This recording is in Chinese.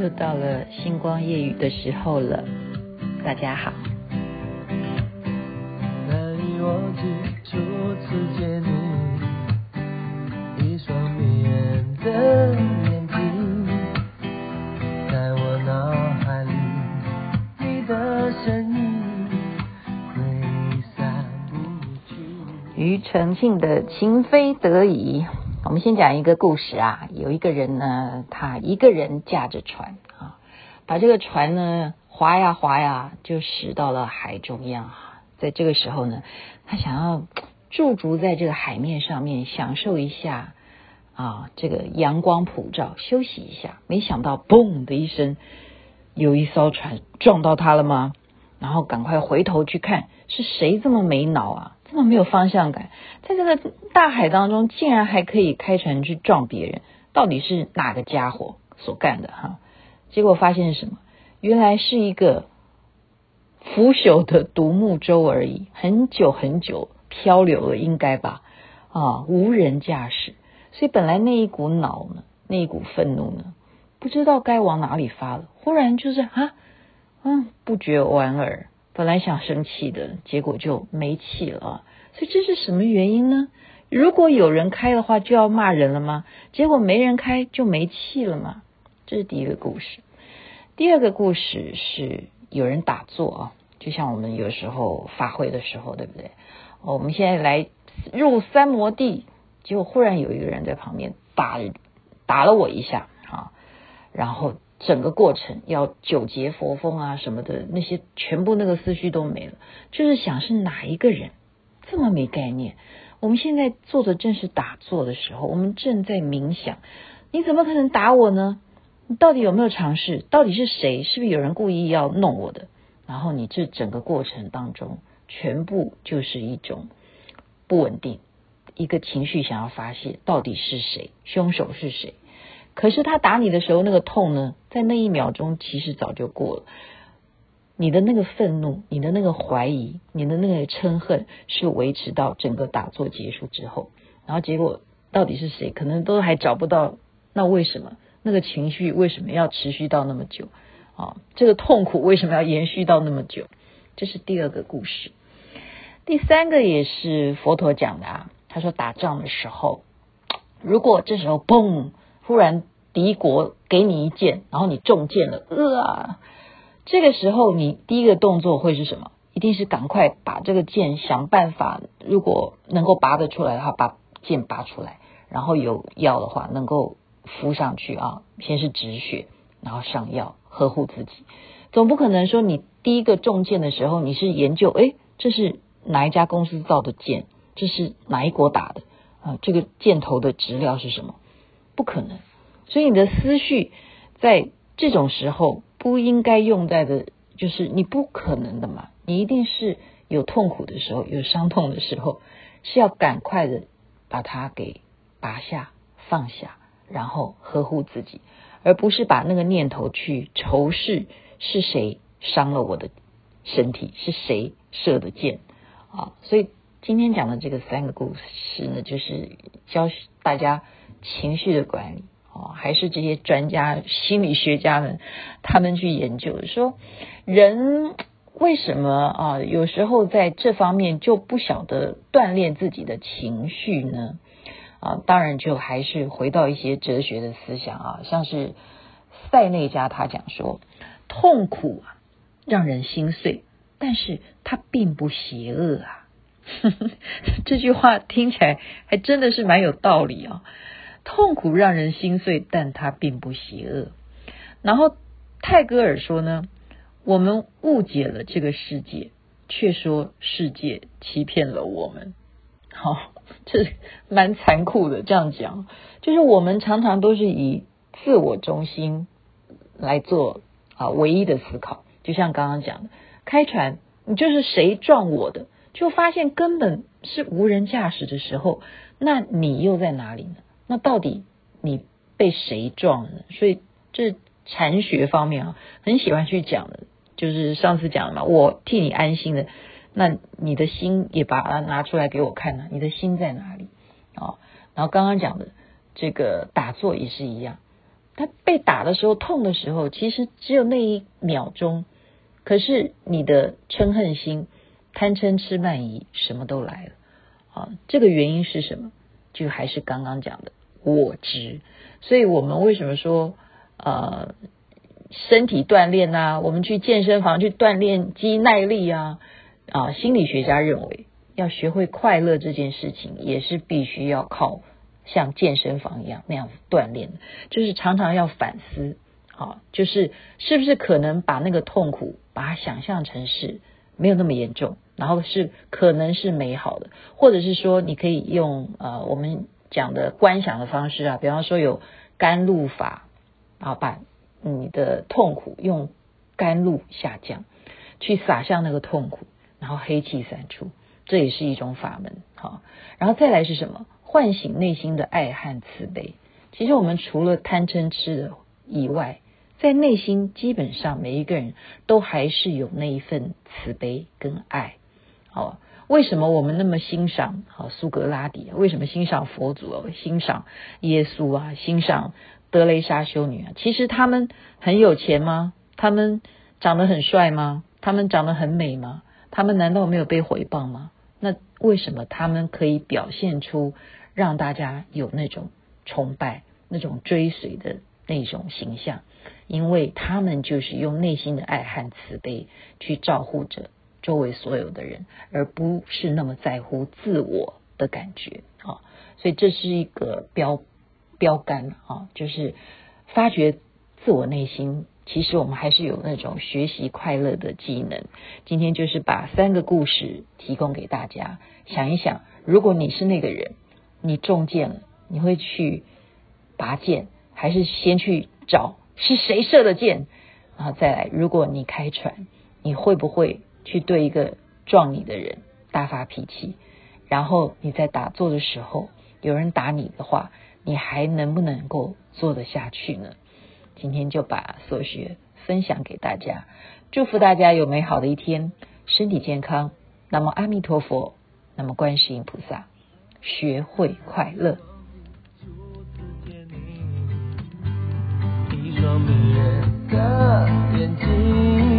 又到了星光夜雨的时候了，大家好。难以忘记初次见你，一双迷人的眼睛，在我脑海里，你的身影挥散不去。庾澄庆的情非得已。我们先讲一个故事啊，有一个人呢，他一个人驾着船啊，把这个船呢划呀划呀，就驶到了海中央啊。在这个时候呢，他想要驻足在这个海面上面，享受一下啊这个阳光普照，休息一下。没想到，嘣的一声，有一艘船撞到他了吗？然后赶快回头去看，是谁这么没脑啊？这么没有方向感，在这个大海当中，竟然还可以开船去撞别人，到底是哪个家伙所干的哈？结果发现是什么？原来是一个腐朽的独木舟而已，很久很久漂流了，应该吧？啊，无人驾驶，所以本来那一股恼呢，那一股愤怒呢，不知道该往哪里发了，忽然就是啊，嗯，不觉莞尔。本来想生气的，结果就没气了。所以这是什么原因呢？如果有人开的话，就要骂人了吗？结果没人开就没气了吗？这是第一个故事。第二个故事是有人打坐啊，就像我们有时候发挥的时候，对不对？我们现在来入三摩地，结果忽然有一个人在旁边打打了我一下啊，然后。整个过程要九节佛风啊什么的，那些全部那个思绪都没了，就是想是哪一个人这么没概念？我们现在做的正是打坐的时候，我们正在冥想，你怎么可能打我呢？你到底有没有尝试？到底是谁？是不是有人故意要弄我的？然后你这整个过程当中，全部就是一种不稳定，一个情绪想要发泄，到底是谁？凶手是谁？可是他打你的时候，那个痛呢，在那一秒钟其实早就过了。你的那个愤怒，你的那个怀疑，你的那个嗔恨，是维持到整个打坐结束之后。然后结果到底是谁，可能都还找不到。那为什么那个情绪为什么要持续到那么久？啊，这个痛苦为什么要延续到那么久？这是第二个故事。第三个也是佛陀讲的啊，他说打仗的时候，如果这时候嘣。突然敌国给你一箭，然后你中箭了，呃啊！这个时候你第一个动作会是什么？一定是赶快把这个箭想办法，如果能够拔得出来的话，把箭拔出来，然后有药的话能够敷上去啊，先是止血，然后上药呵护自己。总不可能说你第一个中箭的时候，你是研究，诶，这是哪一家公司造的箭？这是哪一国打的？啊，这个箭头的质料是什么？不可能，所以你的思绪在这种时候不应该用在的，就是你不可能的嘛。你一定是有痛苦的时候，有伤痛的时候，是要赶快的把它给拔下、放下，然后呵护自己，而不是把那个念头去仇视是谁伤了我的身体，是谁射的箭啊。所以今天讲的这个三个故事呢，就是教大家。情绪的管理哦，还是这些专家、心理学家们他们去研究说，人为什么啊，有时候在这方面就不晓得锻炼自己的情绪呢？啊，当然就还是回到一些哲学的思想啊，像是塞内加他讲说，痛苦啊让人心碎，但是它并不邪恶啊。这句话听起来还真的是蛮有道理啊。痛苦让人心碎，但它并不邪恶。然后泰戈尔说呢，我们误解了这个世界，却说世界欺骗了我们。好、这蛮残酷的。这样讲，就是我们常常都是以自我中心来做啊唯一的思考。就像刚刚讲的，开船，你就是谁撞我的，就发现根本是无人驾驶的时候，那你又在哪里呢？那到底你被谁撞了呢？所以这禅学方面啊，很喜欢去讲的，就是上次讲的嘛，我替你安心的，那你的心也把它拿出来给我看呢，你的心在哪里啊？然后刚刚讲的这个打坐也是一样，他被打的时候痛的时候，其实只有那一秒钟，可是你的嗔恨心、贪嗔痴慢疑什么都来了啊！这个原因是什么？就还是刚刚讲的我执。所以我们为什么说呃身体锻炼啊，我们去健身房去锻炼肌耐力啊啊！心理学家认为，要学会快乐这件事情，也是必须要靠。像健身房一样那样子锻炼，就是常常要反思，啊，就是是不是可能把那个痛苦，把它想象成是没有那么严重，然后是可能是美好的，或者是说你可以用呃我们讲的观想的方式啊，比方说有甘露法啊，把你的痛苦用甘露下降，去洒向那个痛苦，然后黑气散出，这也是一种法门，好，然后再来是什么？唤醒内心的爱和慈悲。其实我们除了贪嗔痴以外，在内心基本上每一个人都还是有那一份慈悲跟爱。好，为什么我们那么欣赏啊苏格拉底？为什么欣赏佛祖？欣赏耶稣啊？欣赏德雷莎修女啊？其实他们很有钱吗？他们长得很帅吗？他们长得很美吗？他们难道没有被回报吗？那为什么他们可以表现出？让大家有那种崇拜、那种追随的那种形象，因为他们就是用内心的爱和慈悲去照顾着周围所有的人，而不是那么在乎自我的感觉啊。所以这是一个标标杆啊，就是发掘自我内心。其实我们还是有那种学习快乐的技能。今天就是把三个故事提供给大家，想一想，如果你是那个人。你中箭了，你会去拔箭，还是先去找是谁射的箭，然后再来？如果你开船，你会不会去对一个撞你的人大发脾气？然后你在打坐的时候，有人打你的话，你还能不能够做得下去呢？今天就把所学分享给大家，祝福大家有美好的一天，身体健康。那么阿弥陀佛，那么观世音菩萨。学会快乐。一双迷人的眼睛